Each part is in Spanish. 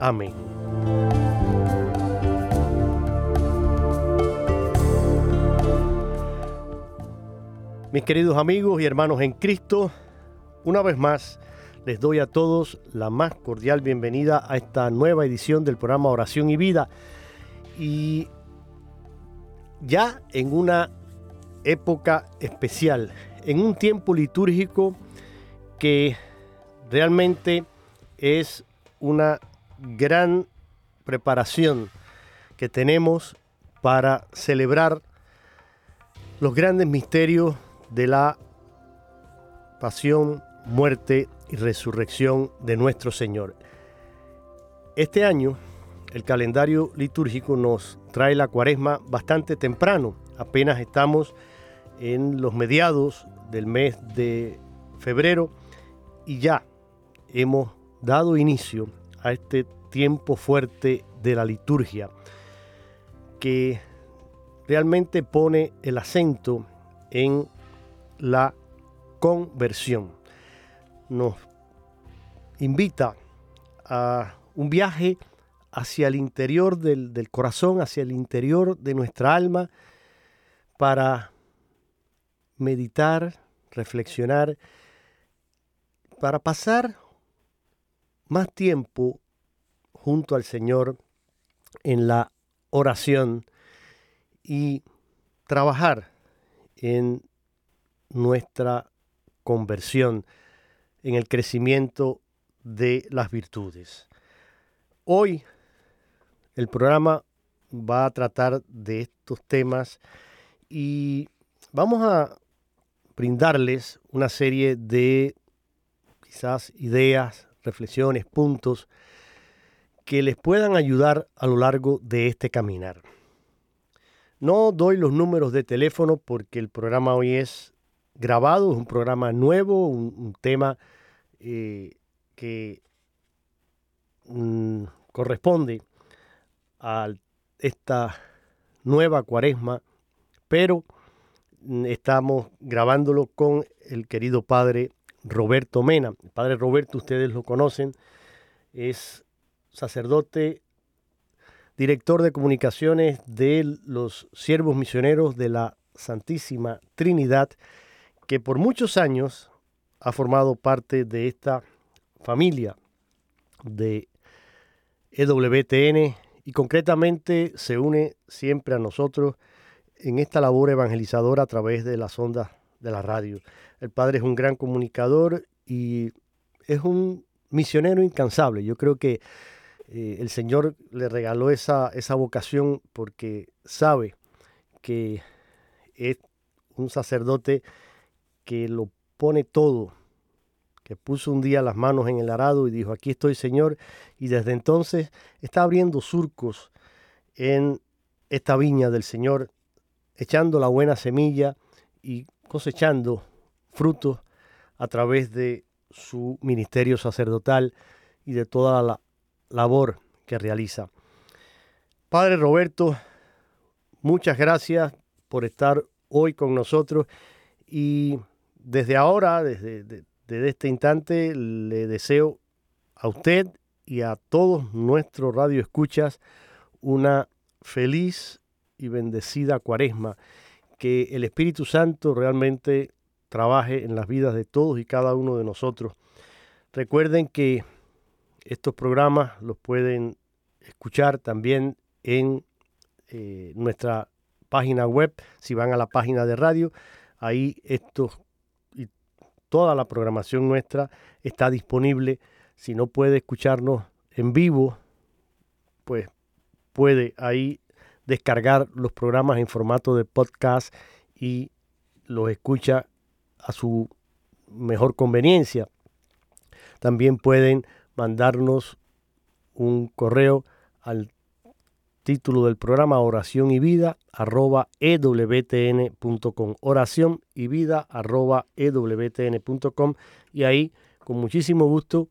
Amén. Mis queridos amigos y hermanos en Cristo, una vez más les doy a todos la más cordial bienvenida a esta nueva edición del programa Oración y Vida. Y ya en una época especial, en un tiempo litúrgico que realmente es una gran preparación que tenemos para celebrar los grandes misterios de la pasión, muerte y resurrección de nuestro Señor. Este año el calendario litúrgico nos trae la cuaresma bastante temprano, apenas estamos en los mediados del mes de febrero y ya hemos dado inicio a este tiempo fuerte de la liturgia que realmente pone el acento en la conversión. Nos invita a un viaje hacia el interior del, del, corazón, hacia el interior de nuestra alma, para meditar, reflexionar, para pasar más tiempo junto al Señor en la oración y trabajar en nuestra conversión, en el crecimiento de las virtudes. Hoy el programa va a tratar de estos temas y vamos a brindarles una serie de quizás ideas, reflexiones, puntos que les puedan ayudar a lo largo de este caminar. No doy los números de teléfono porque el programa hoy es grabado, es un programa nuevo, un, tema eh, que mm, corresponde a esta nueva cuaresma, pero mm, estamos grabándolo con el querido padre Roberto Mena. El padre Roberto, ustedes lo conocen, es sacerdote, director de comunicaciones de los siervos misioneros de la Santísima Trinidad, que por muchos años ha formado parte de esta familia de EWTN y concretamente se une siempre a nosotros en esta labor evangelizadora a través de las ondas de la radio. El padre es un gran comunicador y es un misionero incansable. Yo creo que eh, el Señor le regaló esa, esa vocación porque sabe que es un sacerdote que lo pone todo, que puso un día las manos en el arado y dijo, aquí estoy Señor, y desde entonces está abriendo surcos en esta viña del Señor, echando la buena semilla y cosechando frutos a través de su ministerio sacerdotal y de toda la labor que realiza. Padre Roberto, muchas gracias por estar hoy con nosotros y desde ahora, desde, desde este instante, le deseo a usted y a todos nuestros radioescuchas una feliz y bendecida cuaresma, que el Espíritu Santo realmente trabaje en las vidas de todos y cada uno de nosotros. Recuerden que estos programas los pueden escuchar también en eh, nuestra página web, si van a la página de radio, ahí estos y toda la programación nuestra está disponible. Si no puede escucharnos en vivo, pues puede ahí descargar los programas en formato de podcast y los escucha a su mejor conveniencia. También pueden mandarnos un correo al título del programa oración y vida arroba ewtn.com oración y vida arroba ewtn.com y ahí con muchísimo gusto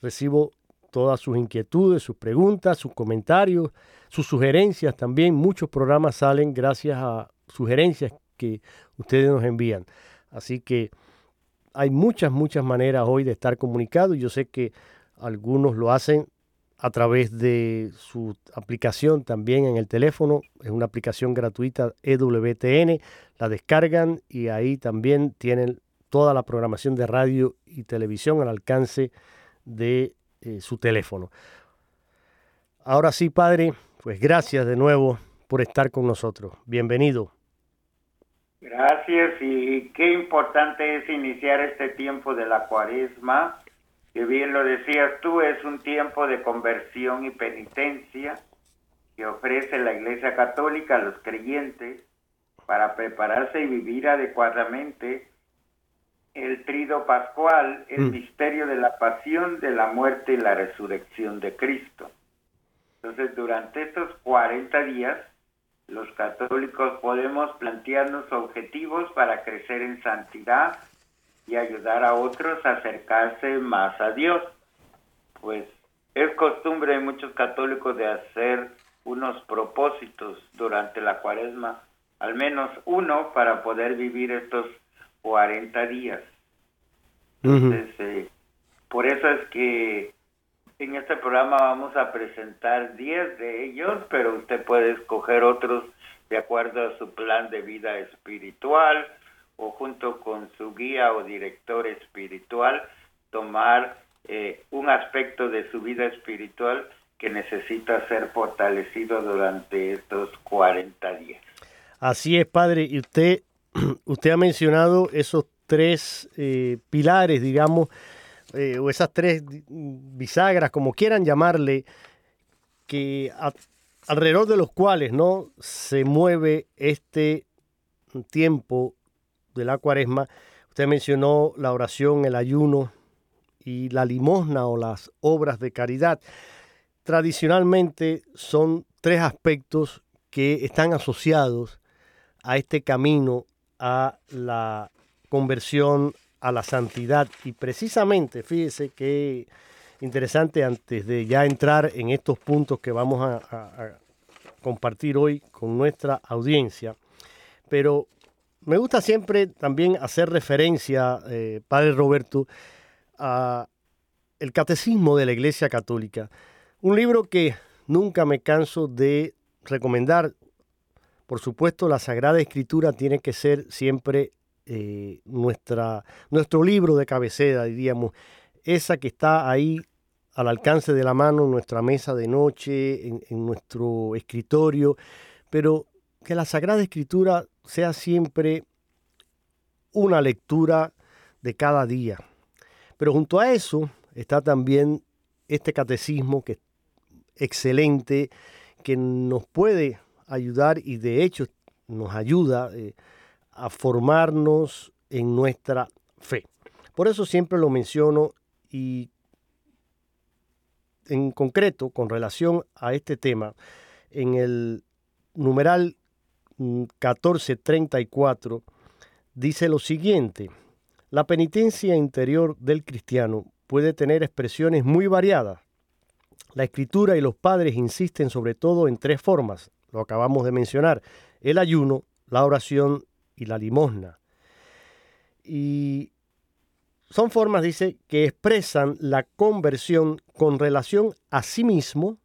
recibo todas sus inquietudes, sus preguntas, sus comentarios, sus sugerencias también. Muchos programas salen gracias a sugerencias que ustedes nos envían. Así que hay muchas, muchas maneras hoy de estar comunicado. Yo sé que algunos lo hacen a través de su aplicación también en el teléfono. Es una aplicación gratuita EWTN. La descargan y ahí también tienen toda la programación de radio y televisión al alcance de eh, su teléfono. Ahora sí, Padre, pues gracias de nuevo por estar con nosotros. Bienvenido. Gracias y qué importante es iniciar este tiempo de la cuaresma que bien lo decías tú, es un tiempo de conversión y penitencia que ofrece la Iglesia Católica a los creyentes para prepararse y vivir adecuadamente el trido pascual, el mm. misterio de la pasión, de la muerte y la resurrección de Cristo. Entonces, durante estos 40 días, los católicos podemos plantearnos objetivos para crecer en santidad y ayudar a otros a acercarse más a Dios. Pues es costumbre de muchos católicos de hacer unos propósitos durante la cuaresma, al menos uno para poder vivir estos 40 días. Entonces, eh, por eso es que en este programa vamos a presentar 10 de ellos, pero usted puede escoger otros de acuerdo a su plan de vida espiritual, o junto con su guía o director espiritual tomar eh, un aspecto de su vida espiritual que necesita ser fortalecido durante estos 40 días. Así es, padre. Y usted, usted ha mencionado esos tres eh, pilares, digamos, eh, o esas tres bisagras, como quieran llamarle, que alrededor de los cuales no se mueve este tiempo de la cuaresma, usted mencionó la oración, el ayuno y la limosna o las obras de caridad. Tradicionalmente son tres aspectos que están asociados a este camino, a la conversión, a la santidad. Y precisamente, fíjese que interesante antes de ya entrar en estos puntos que vamos a, compartir hoy con nuestra audiencia, pero me gusta siempre también hacer referencia, eh, Padre Roberto, a el Catecismo de la Iglesia Católica. Un libro que nunca me canso de recomendar. Por supuesto, la Sagrada Escritura tiene que ser siempre eh, nuestra, nuestro libro de cabecera, diríamos, esa que está ahí al alcance de la mano en nuestra mesa de noche, en, nuestro escritorio, pero que la Sagrada Escritura sea siempre una lectura de cada día. Pero junto a eso está también este catecismo que es excelente, que nos puede ayudar y de hecho nos ayuda eh, a formarnos en nuestra fe. Por eso siempre lo menciono y en concreto con relación a este tema, en el numeral 1434 dice lo siguiente, La penitencia interior del cristiano puede tener expresiones muy variadas. La escritura y los padres insisten sobre todo en tres formas, lo acabamos de mencionar, el ayuno, la oración y la limosna. Y son formas, dice, que expresan la conversión con relación a sí mismo,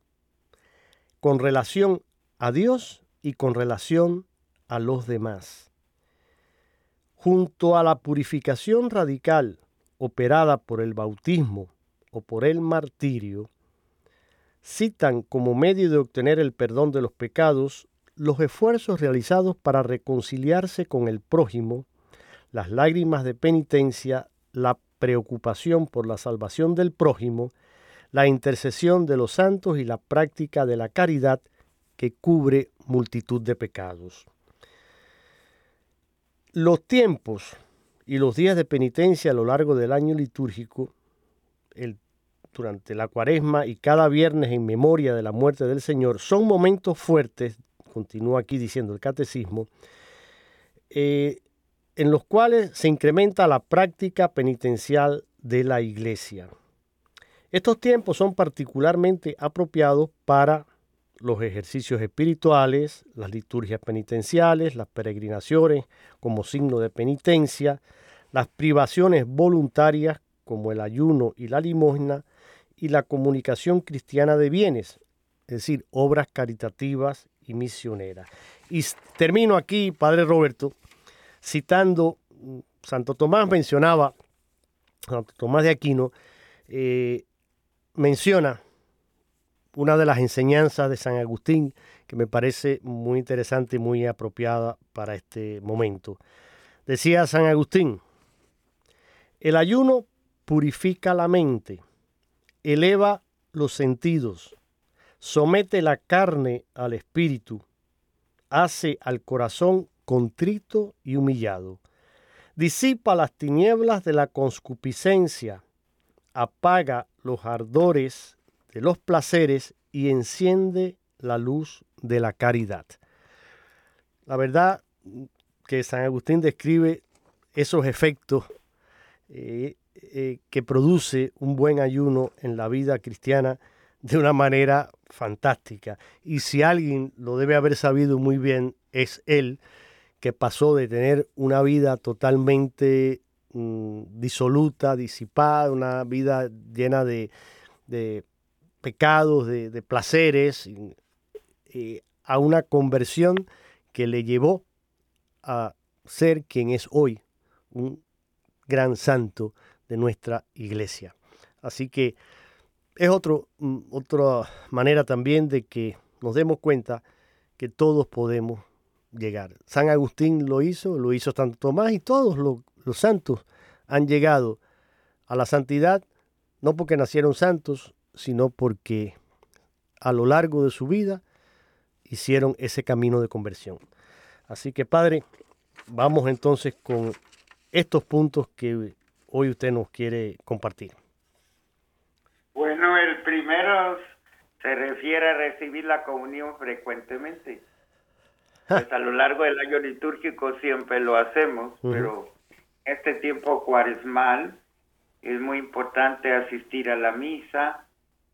con relación a Dios y con relación a los demás. Junto a la purificación radical operada por el bautismo o por el martirio, citan como medio de obtener el perdón de los pecados los esfuerzos realizados para reconciliarse con el prójimo, las lágrimas de penitencia, la preocupación por la salvación del prójimo, la intercesión de los santos y la práctica de la caridad que cubre multitud de pecados. Los tiempos y los días de penitencia a lo largo del año litúrgico, durante la cuaresma y cada viernes en memoria de la muerte del Señor, son momentos fuertes, continúa aquí diciendo el catecismo, eh, en los cuales se incrementa la práctica penitencial de la iglesia. Estos tiempos son particularmente apropiados para los ejercicios espirituales, las liturgias penitenciales, las peregrinaciones como signo de penitencia, las privaciones voluntarias como el ayuno y la limosna, y la comunicación cristiana de bienes, es decir, obras caritativas y misioneras. Y termino aquí, Padre Roberto, citando, mm, Santo Tomás mencionaba, Santo Tomás de Aquino, eh, menciona una de las enseñanzas de San Agustín que me parece muy interesante y muy apropiada para este momento. Decía San Agustín, el ayuno purifica la mente, eleva los sentidos, somete la carne al espíritu, hace al corazón contrito y humillado, disipa las tinieblas de la conscupiscencia, apaga los ardores de los placeres y enciende la luz de la caridad. La verdad que San Agustín describe esos efectos eh, eh, que produce un buen ayuno en la vida cristiana de una manera fantástica. Y si alguien lo debe haber sabido muy bien, es él, que pasó de tener una vida totalmente mm, disoluta, disipada, una vida llena de, pecados, de, placeres, a una conversión que le llevó a ser quien es hoy, un gran santo de nuestra iglesia. Así que es otro, mm, otra manera también de que nos demos cuenta que todos podemos llegar. San Agustín lo hizo, lo hizo Santo Tomás y todos los santos han llegado a la santidad, no porque nacieron santos, sino porque a lo largo de su vida hicieron ese camino de conversión. Así que Padre, vamos entonces con estos puntos que hoy usted nos quiere compartir. Bueno, el primero se refiere a recibir la comunión frecuentemente. Pues a lo largo del año litúrgico siempre lo hacemos, pero este tiempo cuaresmal es muy importante asistir a la misa,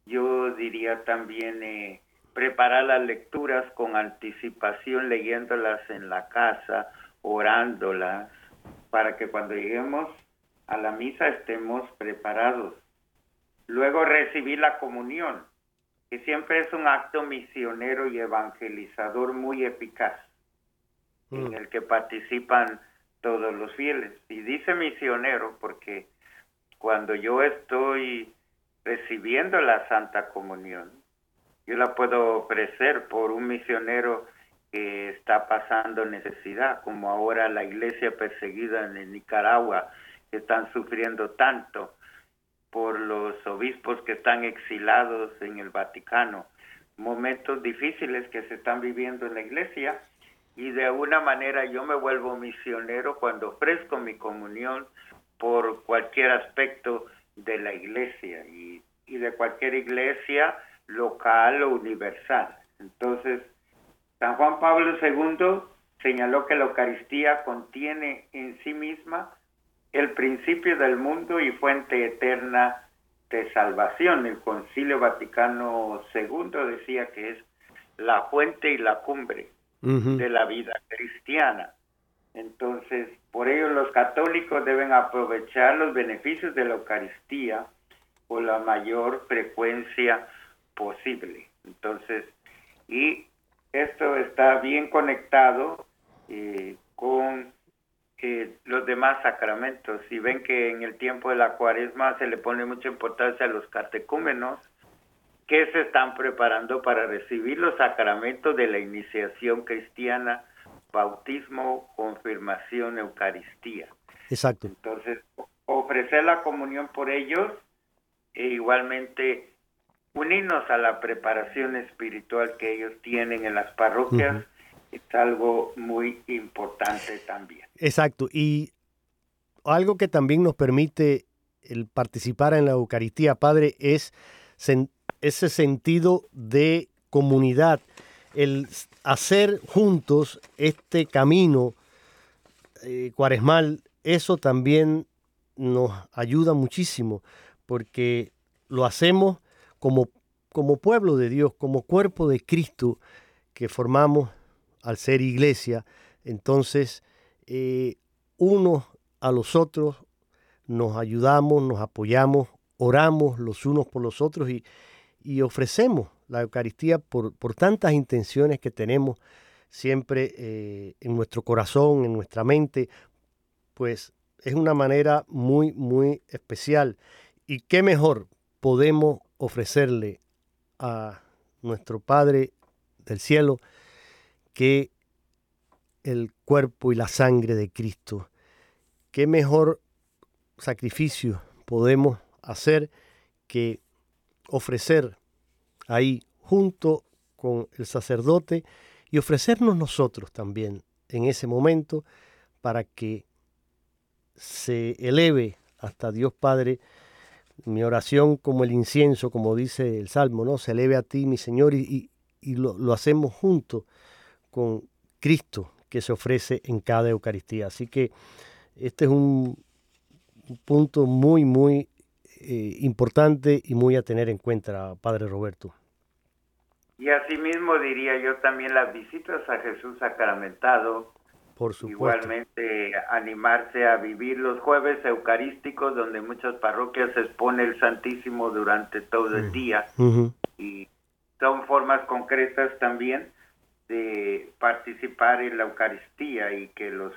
yo diría también eh, preparar las lecturas con anticipación, leyéndolas en la casa, orándolas, para que cuando lleguemos a la misa estemos preparados. Luego recibir la comunión, que siempre es un acto misionero y evangelizador muy eficaz, en mm. el que participan todos los fieles. Y dice misionero porque cuando yo estoy recibiendo la Santa Comunión. Yo la puedo ofrecer por un misionero que está pasando necesidad, como ahora la iglesia perseguida en Nicaragua, que están sufriendo tanto por los obispos que están exilados en el Vaticano, momentos difíciles que se están viviendo en la iglesia y de alguna manera yo me vuelvo misionero cuando ofrezco mi comunión por cualquier aspecto de la iglesia y, de cualquier iglesia local o universal. Entonces, San Juan Pablo II señaló que la Eucaristía contiene en sí misma el principio del mundo y fuente eterna de salvación. El Concilio Vaticano II decía que es la fuente y la cumbre de la vida cristiana. Entonces, por ello los católicos deben aprovechar los beneficios de la Eucaristía con la mayor frecuencia posible. Entonces, y esto está bien conectado eh, con eh, los demás sacramentos. Si ven que en el tiempo de la cuaresma se le pone mucha importancia a los catecúmenos, que se están preparando para recibir los sacramentos de la iniciación cristiana, bautismo, confirmación, Eucaristía. Exacto. Entonces, ofrecer la comunión por ellos e igualmente unirnos a la preparación espiritual que ellos tienen en las parroquias es algo muy importante también. Exacto. Y algo que también nos permite el participar en la Eucaristía, Padre, es ese sentido de comunidad, el hacer juntos este camino eh, cuaresmal, eso también nos ayuda muchísimo, porque lo hacemos como, como pueblo de Dios, como cuerpo de Cristo que formamos al ser iglesia. Entonces, eh, unos a los otros nos ayudamos, nos apoyamos, oramos los unos por los otros y, ofrecemos la Eucaristía por, por, tantas intenciones que tenemos siempre eh, en nuestro corazón, en nuestra mente, pues es una manera muy, muy especial. Y qué mejor podemos ofrecerle a nuestro Padre del cielo que el cuerpo y la sangre de Cristo. ¿Qué mejor sacrificio podemos hacer que ofrecer ahí junto con el sacerdote y ofrecernos nosotros también en ese momento para que se eleve hasta Dios Padre mi oración como el incienso, como dice el Salmo, ¿no? Se eleve a ti, mi Señor, y, lo, lo, hacemos junto con Cristo, que se ofrece en cada Eucaristía. Así que este es un, punto muy, muy eh, importante y muy a tener en cuenta, Padre Roberto. Y asimismo diría yo también las visitas a Jesús sacramentado. Por supuesto. Igualmente animarse a vivir los jueves eucarísticos donde muchas parroquias se expone el Santísimo durante todo el día. Y son formas concretas también de participar en la Eucaristía y que los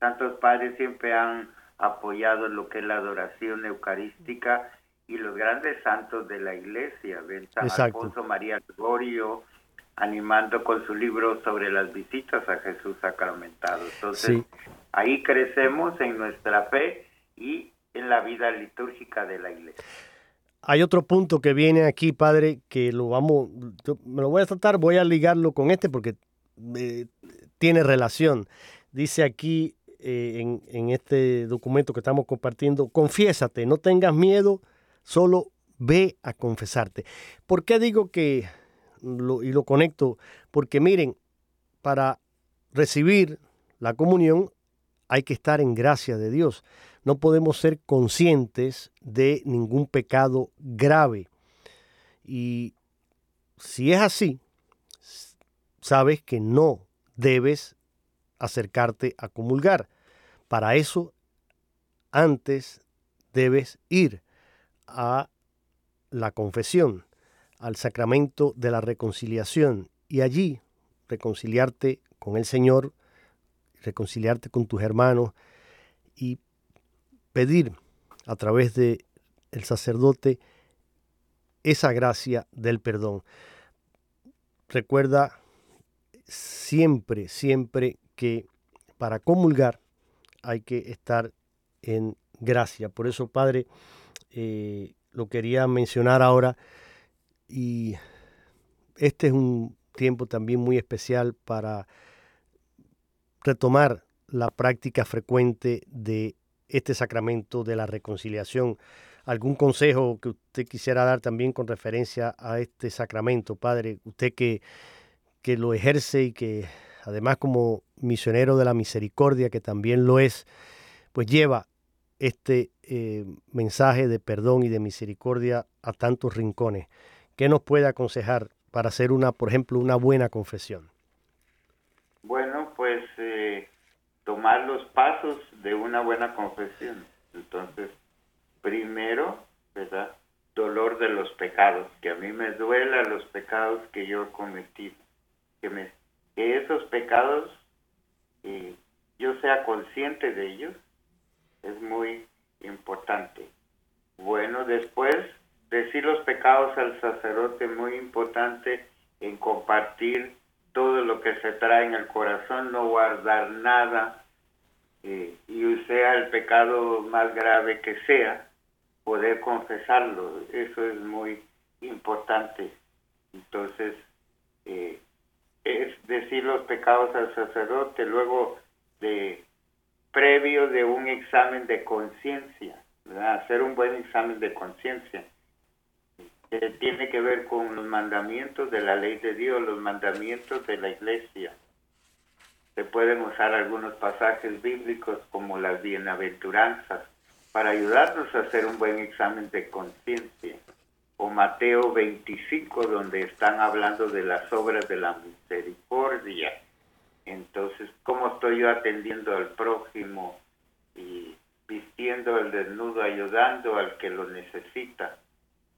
santos padres siempre han apoyado lo que es la adoración eucarística y los grandes santos de la iglesia, ven San Alfonso María Gregorio, animando con su libro sobre las visitas a Jesús sacramentado. Entonces, ahí crecemos en nuestra fe y en la vida litúrgica de la iglesia. Hay otro punto que viene aquí, padre, que lo vamos, me lo voy a tratar, voy a ligarlo con este porque eh, tiene relación. Dice aquí eh, en, este documento que estamos compartiendo, confiésate, no tengas miedo, solo ve a confesarte. ¿Por qué digo que, y lo conecto? Porque miren, para recibir la comunión hay que estar en gracia de Dios no podemos ser conscientes de ningún pecado grave. Y si es así, sabes que no debes acercarte a comulgar. Para eso, antes debes ir a la confesión, al sacramento de la reconciliación y allí reconciliarte con el Señor, reconciliarte con tus hermanos y pedir a través de el sacerdote esa gracia del perdón. Recuerda siempre, siempre que para comulgar hay que estar en gracia. Por eso, Padre, eh, lo quería mencionar ahora y este es un tiempo también muy especial para retomar la práctica frecuente de este sacramento de la reconciliación. ¿Algún consejo que usted quisiera dar también con referencia a este sacramento, Padre? Usted que, que lo ejerce y que además como misionero de la misericordia, que también lo es, pues lleva este eh, mensaje de perdón y de misericordia a tantos rincones? ¿Qué nos puede aconsejar para hacer una, por ejemplo, una buena confesión? Bueno, pues eh, tomar los pasos de una buena confesión. Entonces, primero, ¿verdad? Dolor de los pecados, que a mí me duela los pecados que yo he cometido, que, me, que esos pecados yo sea consciente de ellos, es muy importante. Bueno, después decir los pecados al sacerdote, muy importante en compartir todo lo que se trae en el corazón, no guardar nada, eh, y sea el pecado más grave que sea, poder confesarlo, eso es muy importante. Entonces, eh, es decir los pecados al sacerdote, luego de previo de un examen de conciencia, hacer un buen examen de conciencia que tiene que ver con los mandamientos de la ley de Dios, los mandamientos de la iglesia. Se pueden usar algunos pasajes bíblicos como las bienaventuranzas para ayudarnos a hacer un buen examen de conciencia. O Mateo 25, donde están hablando de las obras de la misericordia. Entonces, ¿cómo estoy yo atendiendo al prójimo y vistiendo el desnudo, ayudando al que lo necesita?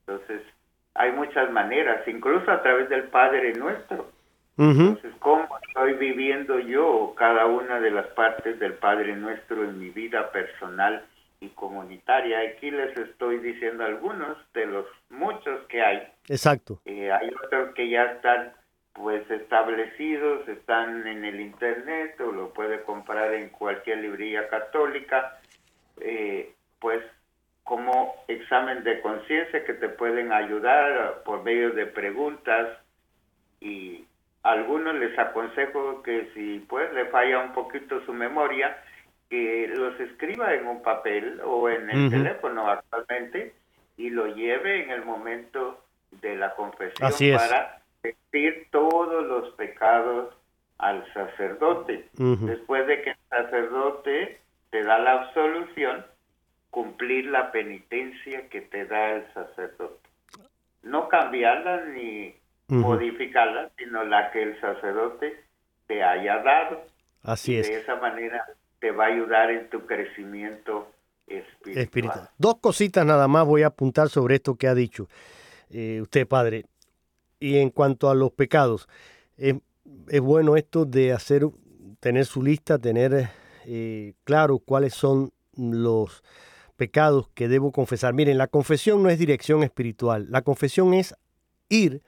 Entonces, hay muchas maneras, incluso a través del Padre nuestro. Entonces, ¿cómo estoy viviendo yo cada una de las partes del Padre nuestro en mi vida personal y comunitaria? Aquí les estoy diciendo algunos de los muchos que hay. Exacto. Eh, hay otros que ya están pues establecidos, están en el internet o lo puede comprar en cualquier librería católica. Eh, pues como examen de conciencia que te pueden ayudar por medio de preguntas y a algunos les aconsejo que si pues le falla un poquito su memoria, que los escriba en un papel o en el teléfono actualmente y lo lleve en el momento de la confesión para decir todos los pecados al sacerdote. Después de que el sacerdote te da la absolución, cumplir la penitencia que te da el sacerdote. No cambiarla ni modificarla, sino la que el sacerdote te haya dado. Así es. De esa manera te va a ayudar en tu crecimiento espiritual. Dos cositas nada más voy a apuntar sobre esto que ha dicho eh, usted, padre. Y en cuanto a los pecados, es, bueno esto de hacer, tener su lista, tener eh, claro cuáles son los pecados que debo confesar. Miren, la confesión no es dirección espiritual. La confesión es ir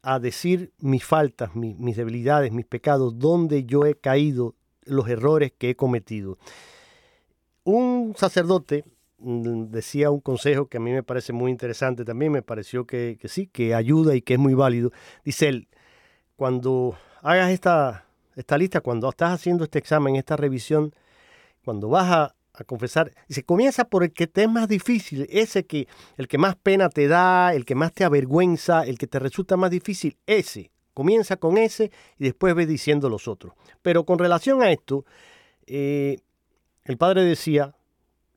a decir mis faltas, mis, debilidades, mis pecados, donde yo he caído, los errores que he cometido. Un sacerdote mm, decía un consejo que a mí me parece muy interesante también, me pareció que, sí, que ayuda y que es muy válido. Dice él, cuando hagas esta, esta lista, cuando estás haciendo este examen, esta revisión, cuando vas a, a confesar. se comienza por el que te es más difícil, ese que, el que más pena te da, el que más te avergüenza, el que te resulta más difícil, ese. Comienza con ese y después ve diciendo los otros. Pero con relación a esto, eh, el padre decía,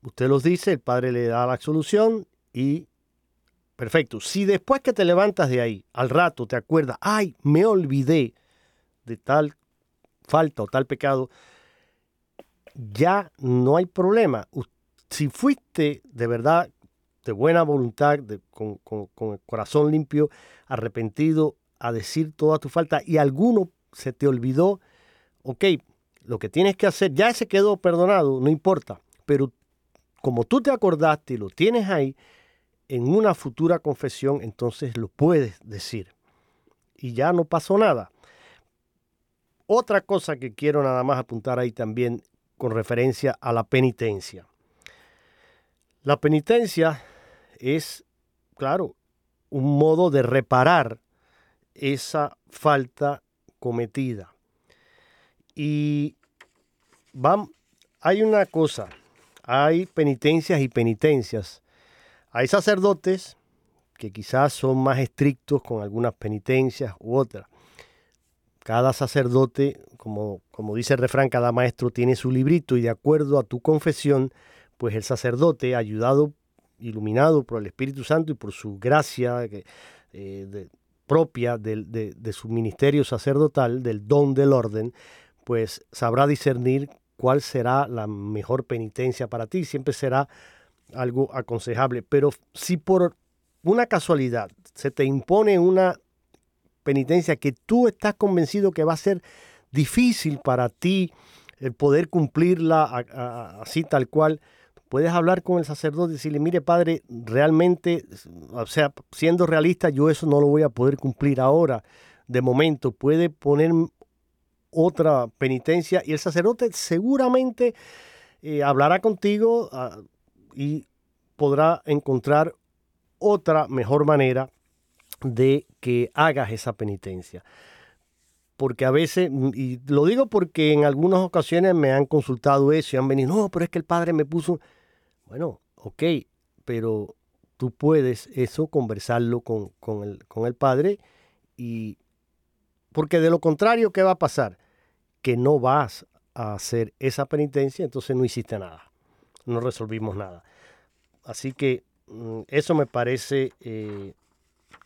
usted los dice, el padre le da la absolución y perfecto. Si después que te levantas de ahí, al rato te acuerdas, ay, me olvidé de tal falta o tal pecado, ya no hay problema. Si fuiste de verdad, de buena voluntad, con, el corazón limpio, arrepentido, a decir toda tu falta y alguno se te olvidó, ok, lo que tienes que hacer, ya se quedó perdonado, no importa, pero como tú te acordaste y lo tienes ahí, en una futura confesión, entonces lo puedes decir. Y ya no pasó nada. Otra cosa que quiero nada más apuntar ahí también con referencia a la penitencia. La penitencia es, claro, un modo de reparar esa falta cometida. Y hay una cosa, hay penitencias y penitencias. Hay sacerdotes que quizás son más estrictos con algunas penitencias u otras. Cada sacerdote, como, como dice el refrán, cada maestro tiene su librito y de acuerdo a tu confesión pues el sacerdote, ayudado, iluminado por el Espíritu Santo y por su gracia eh, propia de, de su ministerio sacerdotal, del don del orden, pues sabrá discernir cuál será la mejor penitencia para ti. Siempre será algo aconsejable. Pero si por una casualidad se te impone una penitencia que tú estás convencido que va a ser difícil para ti el poder cumplirla así tal cual, puedes hablar con el sacerdote y decirle, mire padre, realmente, o sea, siendo realista, yo eso no lo voy a poder cumplir ahora. De momento, puede poner otra penitencia y el sacerdote seguramente eh, hablará contigo ah, y podrá encontrar otra mejor manera de que hagas esa penitencia. Porque a veces, mm, y lo digo porque en algunas ocasiones me han consultado eso y han venido, no, pero es que el padre me puso, bueno, ok, pero tú puedes eso conversarlo con, el, con el padre y porque de lo contrario, ¿qué va a pasar? Que no vas a hacer esa penitencia, entonces no hiciste nada, no resolvimos nada. Así que mm, eso me parece eh,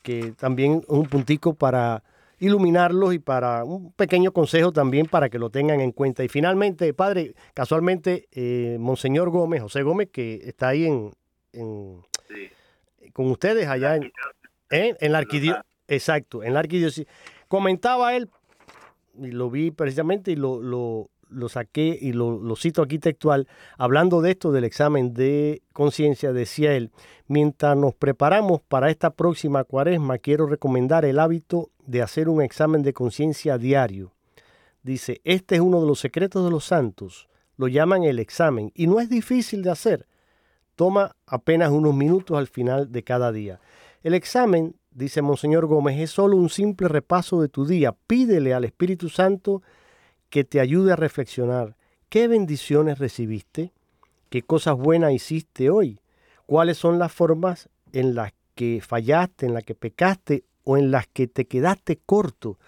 que también es un puntico para iluminarlos y para un pequeño consejo también para que lo tengan en cuenta. Y finalmente, padre, casualmente, eh, Monseñor Gómez, José Gómez, que está ahí en, con ustedes allá en, ¿eh? en la arquidiócesis. Exacto, en la arquidiócesis. Comentaba él, y lo vi precisamente y lo, lo, lo saqué y lo, cito aquí textual, hablando de esto del examen de conciencia, decía él, mientras nos preparamos para esta próxima cuaresma, quiero recomendar el hábito de hacer un examen de conciencia diario. Dice, este es uno de los secretos de los santos, lo llaman el examen, y no es difícil de hacer. Toma apenas unos minutos al final de cada día. El examen, dice Monseñor Gómez, es solo un simple repaso de tu día. Pídele al Espíritu Santo que te ayude a reflexionar qué bendiciones recibiste, qué cosas buenas hiciste hoy, cuáles son las formas en las que fallaste, en las que pecaste o en las que te quedaste corto,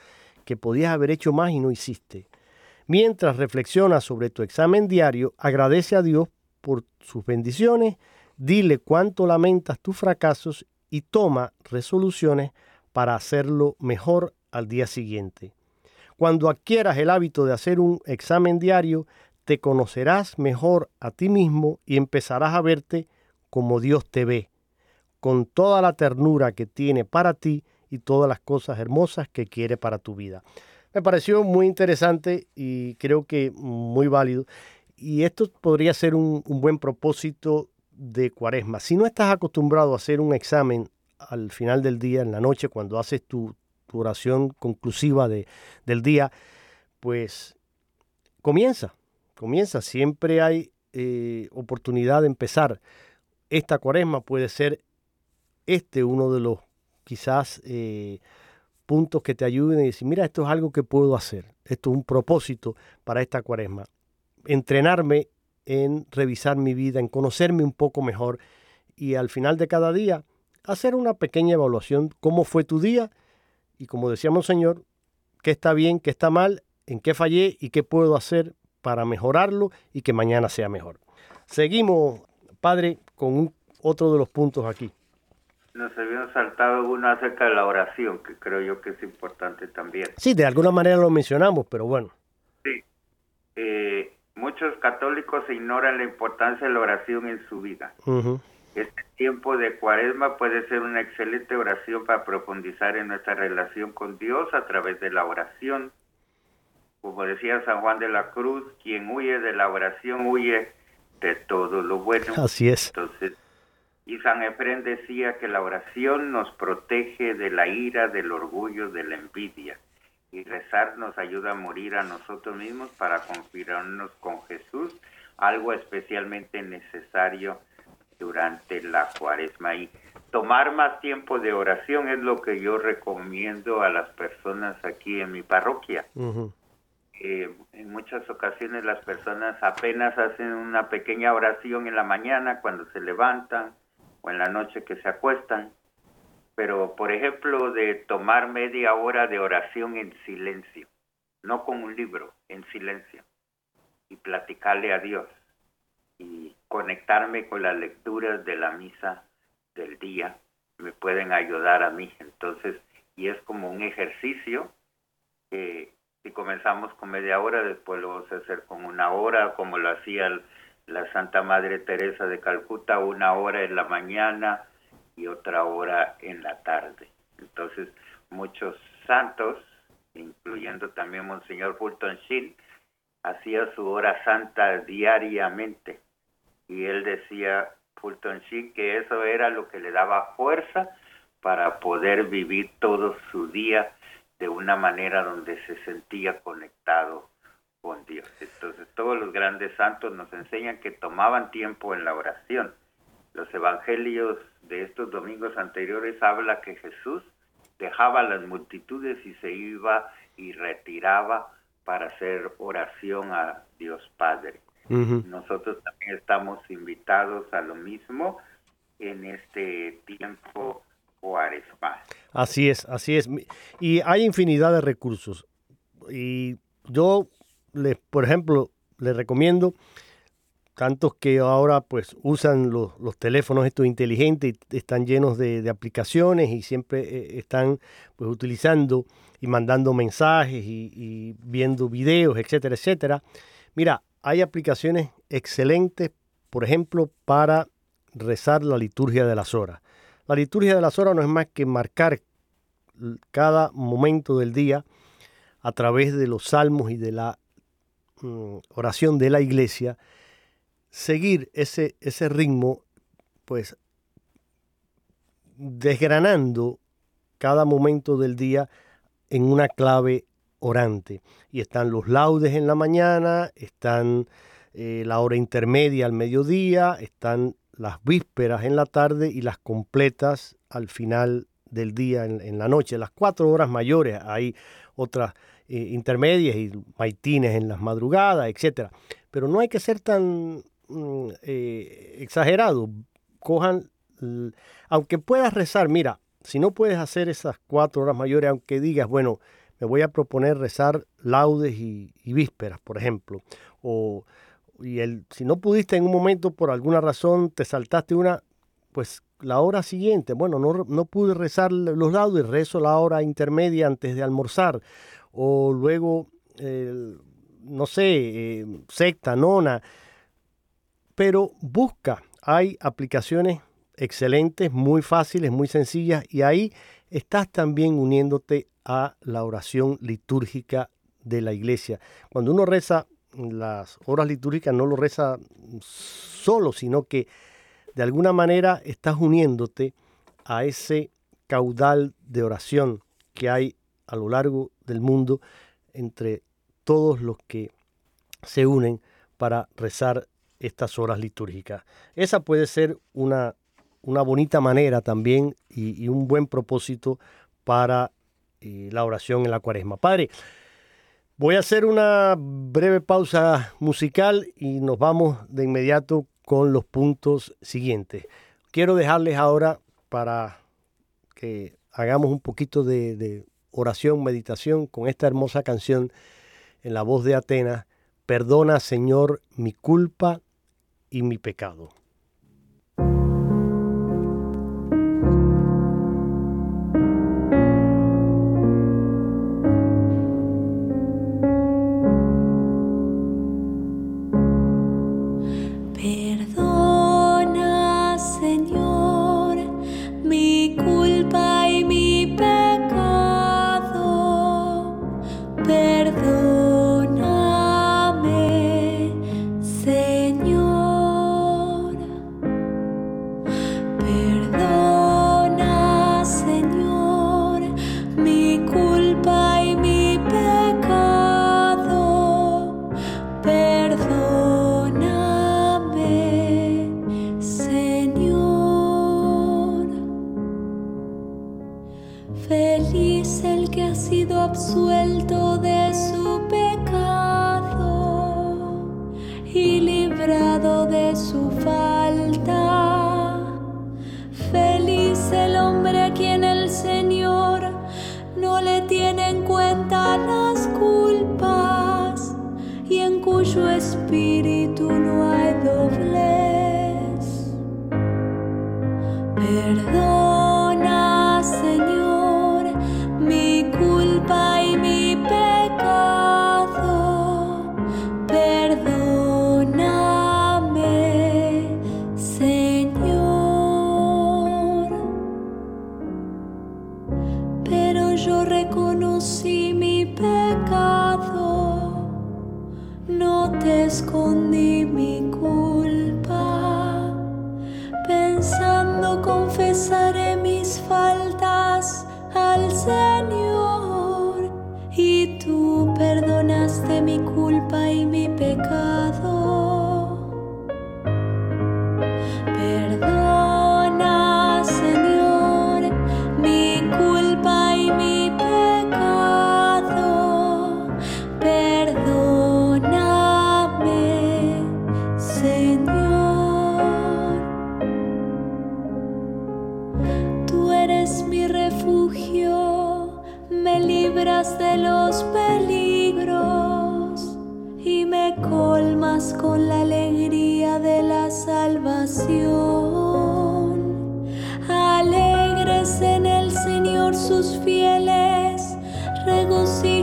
que podías haber hecho más y no hiciste. Mientras reflexionas sobre tu examen diario, agradece a Dios por sus bendiciones, dile cuánto lamentas tus fracasos y toma resoluciones para hacerlo mejor al día siguiente. Cuando adquieras el hábito de hacer un examen diario, te conocerás mejor a ti mismo y empezarás a verte como Dios te ve, con toda la ternura que tiene para ti y todas las cosas hermosas que quiere para tu vida. Me pareció muy interesante y creo que muy válido. Y esto podría ser un, buen propósito de cuaresma. Si no estás acostumbrado a hacer un examen al final del día, en la noche, cuando haces tu, oración conclusiva de, del día, pues comienza, comienza. Siempre hay eh, oportunidad de empezar. Esta cuaresma puede ser este uno de los quizás eh, puntos que te ayuden a decir, mira, esto es algo que puedo hacer, esto es un propósito para esta cuaresma. Entrenarme en revisar mi vida, en conocerme un poco mejor y al final de cada día hacer una pequeña evaluación, cómo fue tu día y como decíamos, Señor, qué está bien, qué está mal, en qué fallé y qué puedo hacer para mejorarlo y que mañana sea mejor. Seguimos, Padre, con otro de los puntos aquí. Nos habíamos saltado uno acerca de la oración, que creo yo que es importante también. Sí, de alguna manera lo mencionamos, pero bueno. Sí. Eh, muchos católicos ignoran la importancia de la oración en su vida. Este tiempo de cuaresma puede ser una excelente oración para profundizar en nuestra relación con Dios a través de la oración. Como decía San Juan de la Cruz, quien huye de la oración huye de todo lo bueno. Así es. Entonces, y San Efrén decía que la oración nos protege de la ira, del orgullo, de la envidia. Y rezar nos ayuda a morir a nosotros mismos para confirmarnos con Jesús, algo especialmente necesario durante la cuaresma. Y tomar más tiempo de oración es lo que yo recomiendo a las personas aquí en mi parroquia. Eh, en muchas ocasiones las personas apenas hacen una pequeña oración en la mañana cuando se levantan o en la noche que se acuestan, pero por ejemplo de tomar media hora de oración en silencio, no con un libro, en silencio, y platicarle a Dios y conectarme con las lecturas de la misa del día me pueden ayudar a mí. Entonces, y es como un ejercicio que si comenzamos con media hora, después lo vamos a hacer con una hora, como lo hacía la Santa Madre Teresa de Calcuta, una hora en la mañana y otra hora en la tarde. Entonces, muchos santos, incluyendo también Monseñor Fulton Sheen, hacía su hora santa diariamente. Y él decía, Fulton Sheen, que eso era lo que le daba fuerza para poder vivir todo su día de una manera donde se sentía conectado con Dios. Entonces todos los grandes santos nos enseñan que tomaban tiempo en la oración. Los evangelios de estos domingos anteriores habla que Jesús dejaba las multitudes y se iba y retiraba para hacer oración a Dios Padre. Nosotros también estamos invitados a lo mismo en este tiempo cuaresmal. Así es, así es. Y hay infinidad de recursos. Y yo, les, por ejemplo, les recomiendo tantos que ahora pues usan los, teléfonos estos inteligentes y están llenos de, aplicaciones y siempre eh, están pues utilizando y mandando mensajes y, y, viendo videos, etcétera, etcétera. Mira, hay aplicaciones excelentes, por ejemplo, para rezar la liturgia de las horas. La liturgia de las horas no es más que marcar cada momento del día a través de los salmos y de la mm, oración de la iglesia, seguir ese, ese ritmo, pues desgranando cada momento del día en una clave orante. Y están los laudes en la mañana, están eh, la hora intermedia al mediodía, están las vísperas en la tarde y las completas al final del día en, la noche. Las cuatro horas mayores hay otras eh, intermedias y maitines en las madrugadas, etc. Pero no hay que ser tan eh, exagerado. Cojan, aunque puedas rezar, mira, si no puedes hacer esas cuatro horas mayores, aunque digas, bueno, me voy a proponer rezar laudes y, vísperas, por ejemplo, o y el, si no pudiste en un momento por alguna razón, te saltaste una, pues la hora siguiente, bueno, no, no pude rezar los y rezo la hora intermedia antes de almorzar, o luego, no sé, eh, secta, nona, pero busca, hay aplicaciones excelentes, muy fáciles, muy sencillas, y ahí estás también uniéndote a la oración litúrgica de la iglesia. Cuando uno reza las horas litúrgicas no lo reza solo, sino que de alguna manera estás uniéndote a ese caudal de oración que hay a lo largo del mundo entre todos los que se unen para rezar estas horas litúrgicas. Esa puede ser una, una bonita manera también y, un buen propósito para eh, la oración en la cuaresma. Padre, Voy a hacer una breve pausa musical y nos vamos de inmediato con los puntos siguientes. Quiero dejarles ahora para que hagamos un poquito de, oración, meditación con esta hermosa canción en la voz de Atenas. Perdona, Señor, mi culpa y mi pecado. mi refugio, me libras de los peligros y me colmas con la alegría de la salvación. Alegres en el Señor sus fieles, regocijados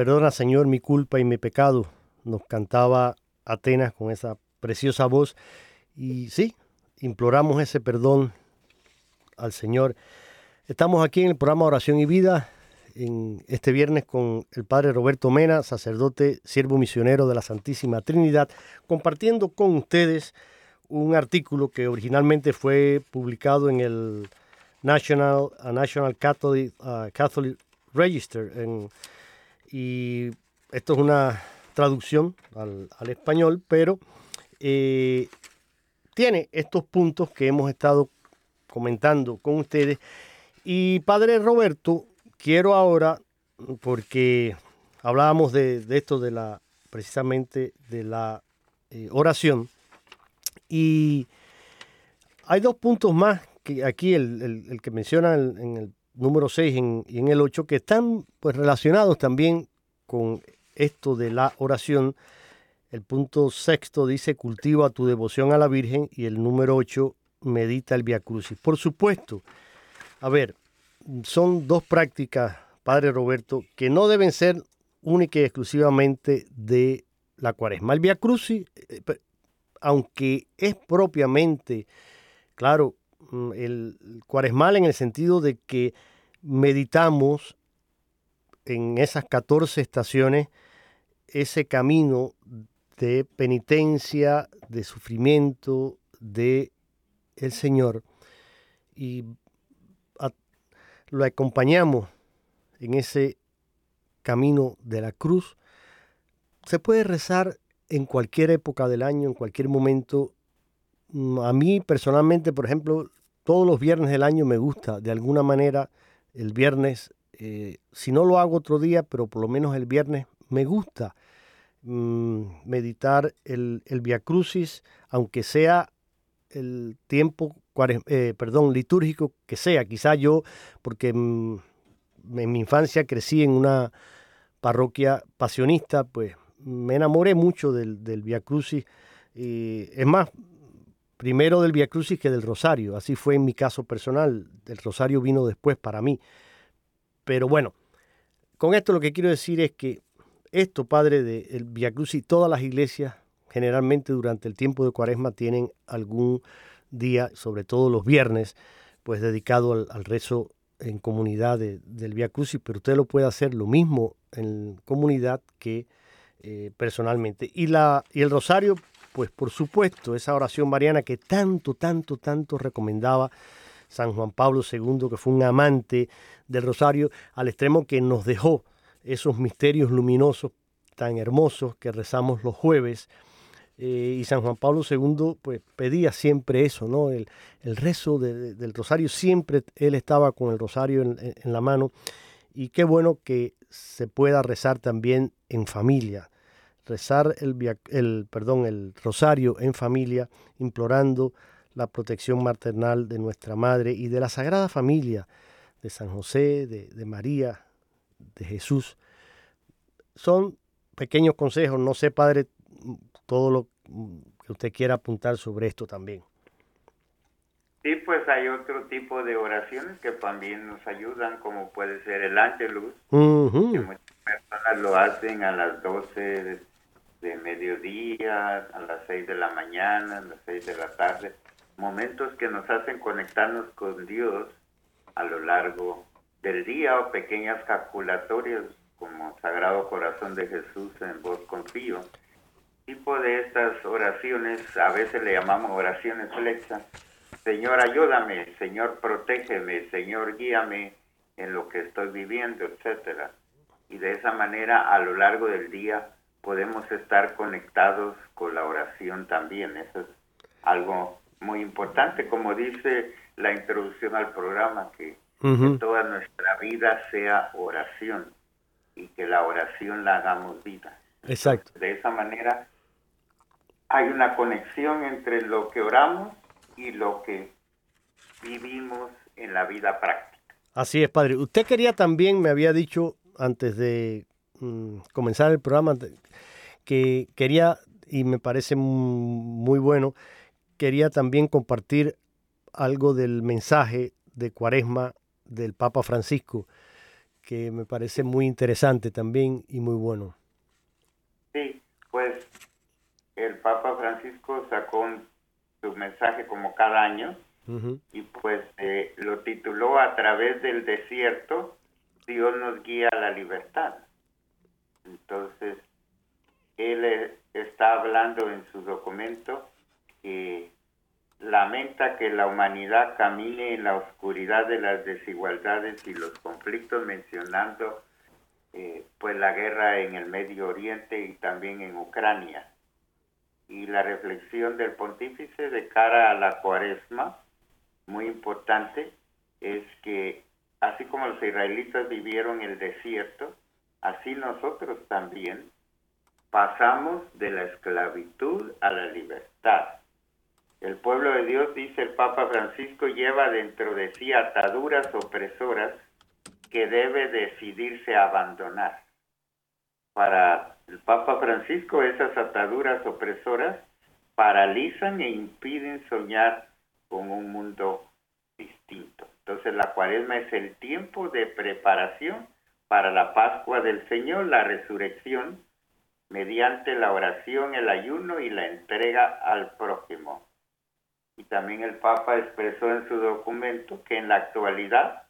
Perdona, Señor, mi culpa y mi pecado, nos cantaba Atenas con esa preciosa voz. Y sí, imploramos ese perdón al Señor. Estamos aquí en el programa Oración y Vida, en este viernes con el Padre Roberto Mena, sacerdote, siervo misionero de la Santísima Trinidad, compartiendo con ustedes un artículo que originalmente fue publicado en el National, National Catholic, Register en y esto es una traducción al, español, pero eh, tiene estos puntos que hemos estado comentando con ustedes. Y Padre Roberto, quiero ahora, porque hablábamos de, esto de la, precisamente de la eh, oración, y hay dos puntos más que aquí el, que menciona en el número 6 y en el 8, que están pues, relacionados también con esto de la oración. El punto sexto dice, cultiva tu devoción a la Virgen y el número 8, medita el Via Crucis. Por supuesto, a ver, son dos prácticas, Padre Roberto, que no deben ser única y exclusivamente de la cuaresma. El Via Crucis, eh, aunque es propiamente, claro, mm, el cuaresmal en el sentido de que meditamos en esas 14 estaciones ese camino de penitencia, de sufrimiento de el Señor y lo acompañamos en ese camino de la cruz. Se puede rezar en cualquier época del año, en cualquier momento. Mm, a mí personalmente, por ejemplo, todos los viernes del año me gusta de alguna manera el viernes, eh, si no lo hago otro día, pero por lo menos el viernes me gusta mm, meditar el, el Via Crucis, aunque sea el tiempo, eh, perdón, litúrgico que sea. Quizá yo, porque mm, en mi infancia crecí en una parroquia pasionista, pues me enamoré mucho del, del Via Crucis. Es más, primero del Via Crucis que del Rosario. Así fue en mi caso personal. El Rosario vino después para mí. Pero bueno, con esto lo que quiero decir es que esto, Padre, del Via Crucis, todas las iglesias generalmente durante el tiempo de Cuaresma tienen algún día, sobre todo los viernes, pues dedicado al, rezo en comunidad del Via Crucis, pero usted lo puede hacer lo mismo en comunidad que eh, personalmente. Y, la, y el rosario, pues por supuesto, esa oración mariana que tanto, tanto, tanto recomendaba San Juan Pablo II, que fue un amante del rosario, al extremo que nos dejó esos misterios luminosos tan hermosos que rezamos los jueves. Eh, y San Juan Pablo II pues, pedía siempre eso, ¿no? El, rezo del rosario, siempre él estaba con el rosario en, la mano. Y qué bueno que se pueda rezar también en familia. Rezar el, el, perdón, el rosario en familia, implorando la protección maternal de nuestra Madre y de la Sagrada Familia, de San José, de María, de Jesús. Son pequeños consejos, no sé, Padre, todo lo que usted quiera apuntar sobre esto también. Sí, pues hay otro tipo de oraciones que también nos ayudan, como puede ser el ángelus, que muchas personas lo hacen a las 12 de, de, mediodía, a las 6 de la mañana, a las 6 de la tarde, momentos que nos hacen conectarnos con Dios a lo largo del día o pequeñas calculatorias como Sagrado Corazón de Jesús en voz confío. Tipo de estas oraciones, a veces le llamamos oraciones flexas. Señor, ayúdame, Señor, protégeme, Señor, guíame en lo que estoy viviendo, etcétera. Y de esa manera, a lo largo del día, podemos estar conectados con la oración también. Eso es algo muy importante, como dice la introducción al programa, que toda nuestra vida sea oración y que la oración la hagamos vida. Exacto. De esa manera hay una conexión entre lo que oramos y lo que vivimos en la vida práctica. Así es, padre. Usted quería también, me había dicho antes de mm, comenzar el programa, que quería, y me parece muy bueno, quería también compartir algo del mensaje de Cuaresma del Papa Francisco que me parece muy interesante también y muy bueno. Sí, pues el Papa Francisco sacó su mensaje como cada año y pues eh, lo tituló A través del desierto, Dios nos guía a la libertad. Entonces, él está hablando en su documento que lamenta que la humanidad camine en la oscuridad de las desigualdades y los conflictos, mencionando eh, pues la guerra en el Medio Oriente y también en Ucrania. Y la reflexión del pontífice de cara a la cuaresma, muy importante, es que así como los israelitas vivieron el desierto, así nosotros también pasamos de la esclavitud a la libertad el pueblo de Dios, dice el Papa Francisco, lleva dentro de sí ataduras opresoras que debe decidirse abandonar. Para el Papa Francisco, esas ataduras opresoras paralizan e impiden soñar con un mundo distinto. Entonces la cuaresma es el tiempo de preparación para la Pascua del Señor, la resurrección, mediante la oración, el ayuno y la entrega al prójimo. Y también el Papa expresó en su documento que en la actualidad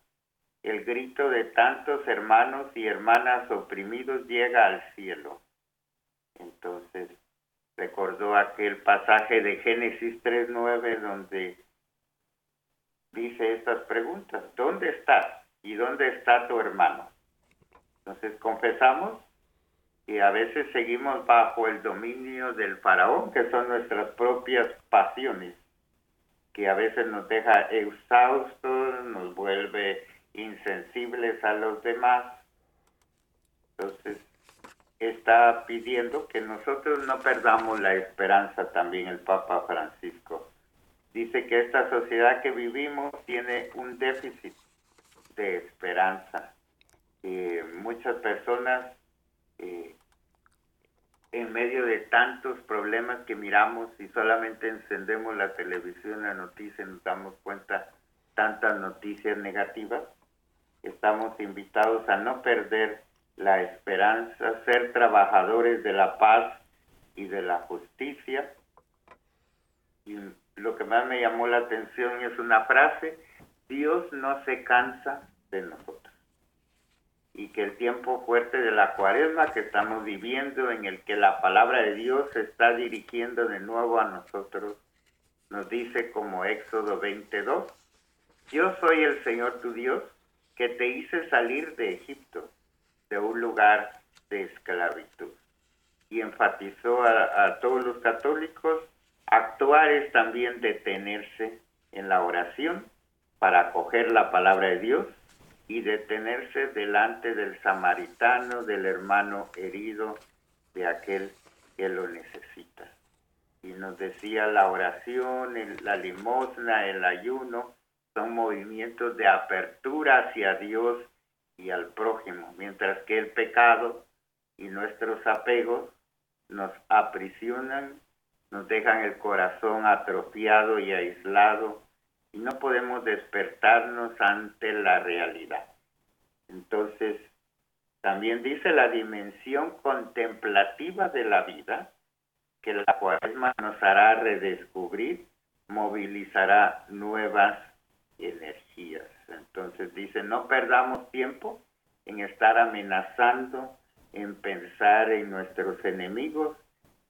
el grito de tantos hermanos y hermanas oprimidos llega al cielo. Entonces recordó aquel pasaje de Génesis 3.9 donde dice estas preguntas, ¿dónde estás? ¿Y dónde está tu hermano? Entonces confesamos que a veces seguimos bajo el dominio del faraón, que son nuestras propias pasiones que a veces nos deja exhaustos, nos vuelve insensibles a los demás. Entonces, está pidiendo que nosotros no perdamos la esperanza también el Papa Francisco. Dice que esta sociedad que vivimos tiene un déficit de esperanza. Muchas personas eh, en medio de tantos problemas que miramos y solamente encendemos la televisión, la noticia, nos damos cuenta tantas noticias negativas, estamos invitados a no perder la esperanza, ser trabajadores de la paz y de la justicia. Y lo que más me llamó la atención es una frase, Dios no se cansa de nosotros. Y que el tiempo fuerte de la cuaresma que estamos viviendo, en el que la palabra de Dios se está dirigiendo de nuevo a nosotros, nos dice como Éxodo 22, yo soy el Señor tu Dios, que te hice salir de Egipto, de un lugar de esclavitud. Y enfatizó a, todos los católicos, actuar es también detenerse en la oración para acoger la palabra de Dios y detenerse delante del samaritano, del hermano herido, de aquel que lo necesita. Y nos decía la oración, la limosna, el ayuno, son movimientos de apertura hacia Dios y al prójimo, mientras que el pecado y nuestros apegos nos aprisionan, nos dejan el corazón atrofiado y aislado y no podemos despertarnos ante la realidad. Entonces, también dice la dimensión contemplativa de la vida, que la cuaresma nos hará redescubrir, movilizará nuevas energías. Entonces dice, no perdamos tiempo en estar amenazando, en pensar en nuestros enemigos,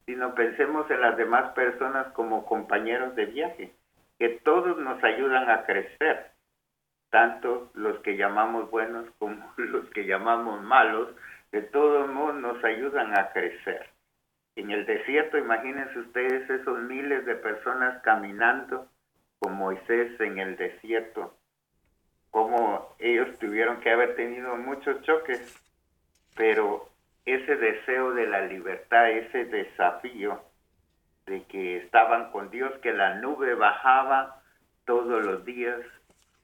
sino pensemos en las demás personas como compañeros de viaje que todos nos ayudan a crecer, tanto los que llamamos buenos como los que llamamos malos, de todos modos nos ayudan a crecer. En el desierto, imagínense ustedes esos miles de personas caminando con Moisés en el desierto, como ellos tuvieron que haber tenido muchos choques, pero ese deseo de la libertad, ese desafío, de que estaban con Dios, que la nube bajaba todos los días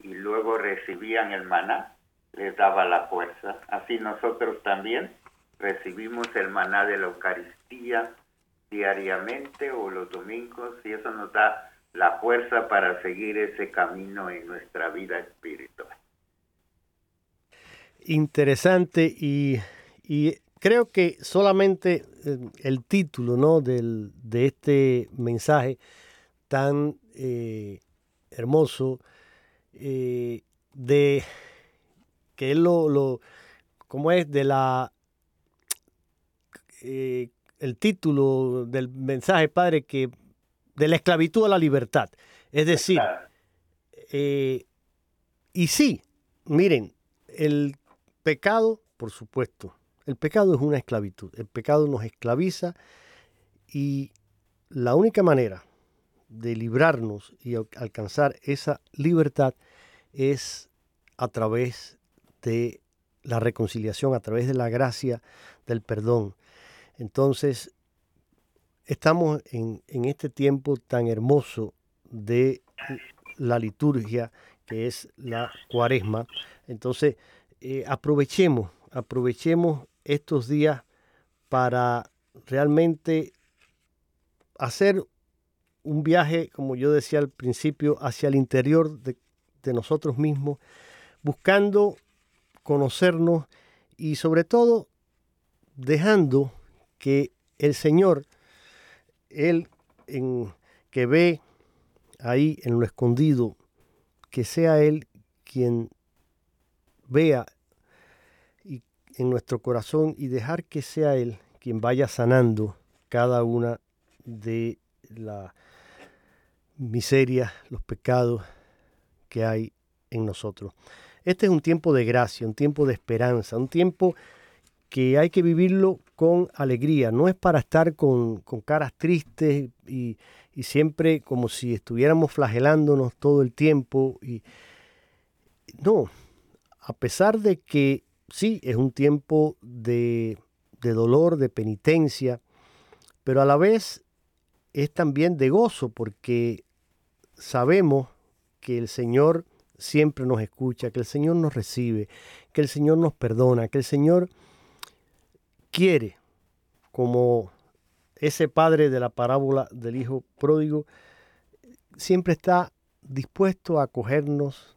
y luego recibían el maná, les daba la fuerza. Así nosotros también recibimos el maná de la Eucaristía diariamente o los domingos y eso nos da la fuerza para seguir ese camino en nuestra vida espiritual. Interesante y, y creo que solamente el título ¿no? Del, de este mensaje tan eh, hermoso, eh, de que él lo, lo, ¿cómo es? De la, el título del mensaje, Padre, que de la esclavitud a la libertad. Es decir, y sí, miren, el pecado, por supuesto, el pecado es una esclavitud. El pecado nos esclaviza y la única manera de librarnos y alcanzar esa libertad es a través de la reconciliación, a través de la gracia del perdón. Entonces, estamos en, este tiempo tan hermoso de la liturgia que es la cuaresma. Entonces, eh, aprovechemos, aprovechemos estos días para realmente hacer un viaje, como yo decía al principio, hacia el interior de, nosotros mismos, buscando conocernos y sobre todo dejando que el Señor, Él que ve ahí en lo escondido, que sea Él quien vea en nuestro corazón y dejar que sea Él quien vaya sanando cada una de las miserias, los pecados que hay en nosotros. Este es un tiempo de gracia, un tiempo de esperanza, un tiempo que hay que vivirlo con alegría. No es para estar con, caras tristes y, y, siempre como si estuviéramos flagelándonos todo el tiempo. Y, no, a pesar de que sí, es un tiempo de, dolor, de penitencia, pero a la vez es también de gozo porque sabemos que el Señor siempre nos escucha, que el Señor nos recibe, que el Señor nos perdona, que el Señor quiere, como ese padre de la parábola del Hijo pródigo, siempre está dispuesto a acogernos,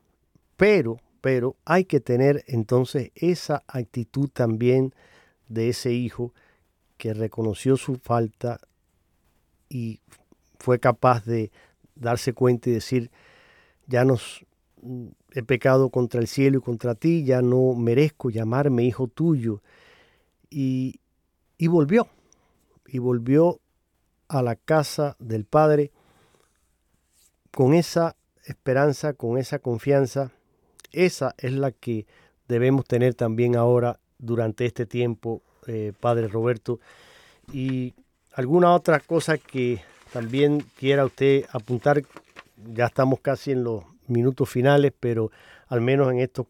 pero pero hay que tener entonces esa actitud también de ese hijo que reconoció su falta y fue capaz de darse cuenta y decir, ya nos he pecado contra el cielo y contra ti, ya no merezco llamarme hijo tuyo. Y, y volvió, y volvió a la casa del Padre con esa esperanza, con esa confianza. Esa es la que debemos tener también ahora durante este tiempo, eh, Padre Roberto. Y alguna otra cosa que también quiera usted apuntar, ya estamos casi en los minutos finales, pero al menos en estos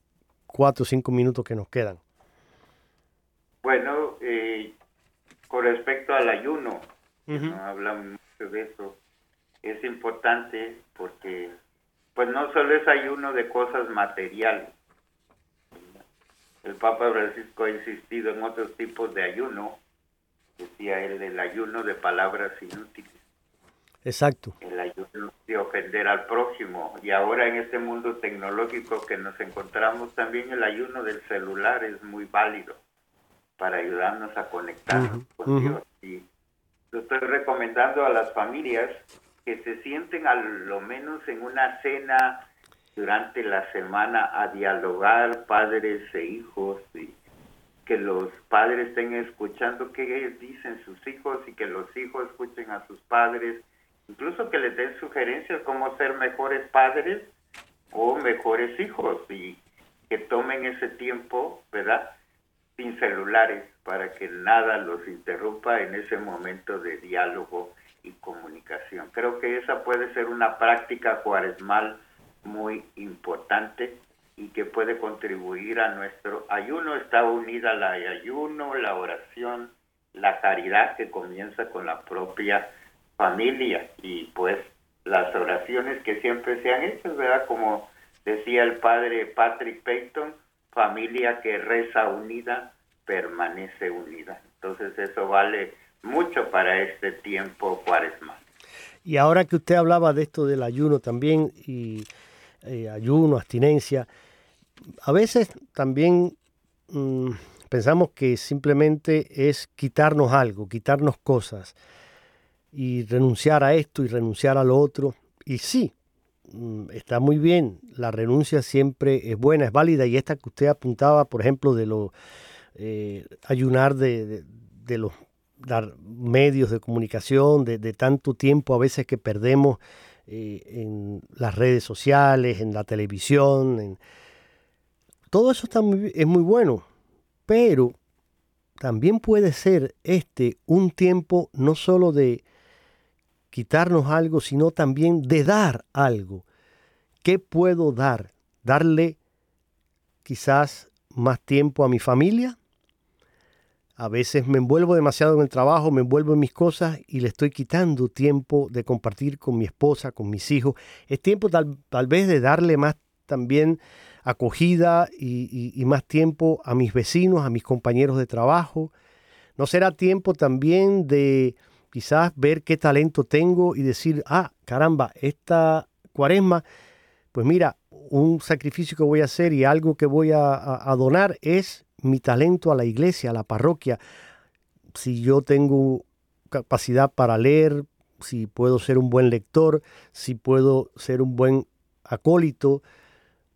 cuatro o cinco minutos que nos quedan. Bueno, eh, con respecto al ayuno, no hablamos mucho de eso, es importante porque pues no solo es ayuno de cosas materiales. El Papa Francisco ha insistido en otros tipos de ayuno, decía él, el ayuno de palabras inútiles. Exacto. El ayuno de ofender al próximo. Y ahora en este mundo tecnológico que nos encontramos, también el ayuno del celular es muy válido para ayudarnos a conectarnos con Dios. Y lo estoy recomendando a las familias que se sienten a lo menos en una cena durante la semana a dialogar padres e hijos y que los padres estén escuchando qué dicen sus hijos y que los hijos escuchen a sus padres, incluso que les den sugerencias cómo ser mejores padres o mejores hijos y que tomen ese tiempo, ¿verdad? Sin celulares para que nada los interrumpa en ese momento de diálogo y comunicación. Creo que esa puede ser una práctica cuaresmal muy importante y que puede contribuir a nuestro ayuno. Está unida la ayuno, la oración, la caridad que comienza con la propia familia y pues las oraciones que siempre se han ¿verdad? Como decía el padre Patrick Payton, familia que reza unida, permanece unida. Entonces eso vale mucho para este tiempo cuaresma. Y ahora que usted hablaba de esto del ayuno también, y eh, ayuno, abstinencia, a veces también mm, pensamos que simplemente es quitarnos algo, quitarnos cosas, y renunciar a esto y renunciar a lo otro. Y sí, mm, está muy bien, la renuncia siempre es buena, es válida, y esta que usted apuntaba, por ejemplo, de lo eh, ayunar de, de los dar medios de comunicación, de, tanto tiempo a veces que perdemos eh, en las redes sociales, en la televisión. Todo eso está es muy bueno, pero también puede ser este un tiempo no solo de quitarnos algo, sino también de dar algo. ¿Qué puedo dar? Darle quizás más tiempo a mi familia, a veces me envuelvo demasiado en el trabajo, me envuelvo en mis cosas y le estoy quitando tiempo de compartir con mi esposa, con mis hijos. Es tiempo tal, vez de darle más también acogida y, más tiempo a mis vecinos, a mis compañeros de trabajo. ¿No será tiempo también de quizás ver qué talento tengo y decir, ah, caramba, esta cuaresma, pues mira, un sacrificio que voy a hacer y algo que voy a donar es mi talento a la iglesia, a la parroquia, si yo tengo capacidad para leer, si puedo ser un buen lector, si puedo ser un buen acólito,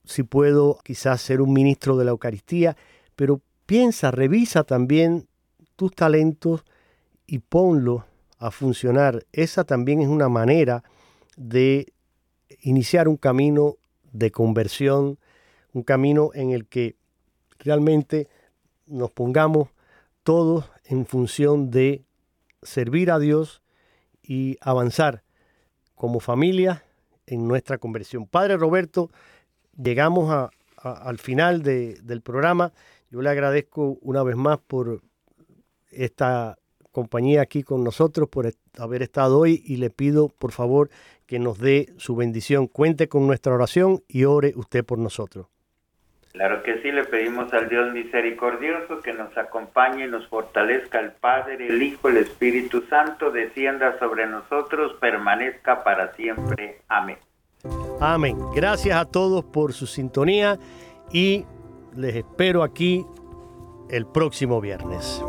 si puedo quizás ser un ministro de la Eucaristía, pero piensa, revisa también tus talentos y ponlo a funcionar. Esa también es una manera de iniciar un camino de conversión, un camino en el que realmente nos pongamos todos en función de servir a Dios y avanzar como familia en nuestra conversión. Padre Roberto, llegamos al final del programa. Yo le agradezco una vez más por esta compañía aquí con nosotros, por haber estado hoy y le pido por favor que nos dé su bendición. Cuente con nuestra oración y ore usted por nosotros. Claro que sí, le pedimos al Dios misericordioso que nos acompañe y nos fortalezca el Padre, el Hijo, el Espíritu Santo, descienda sobre nosotros, permanezca para siempre. Amén. Amén. Gracias a todos por su sintonía y les espero aquí el próximo viernes.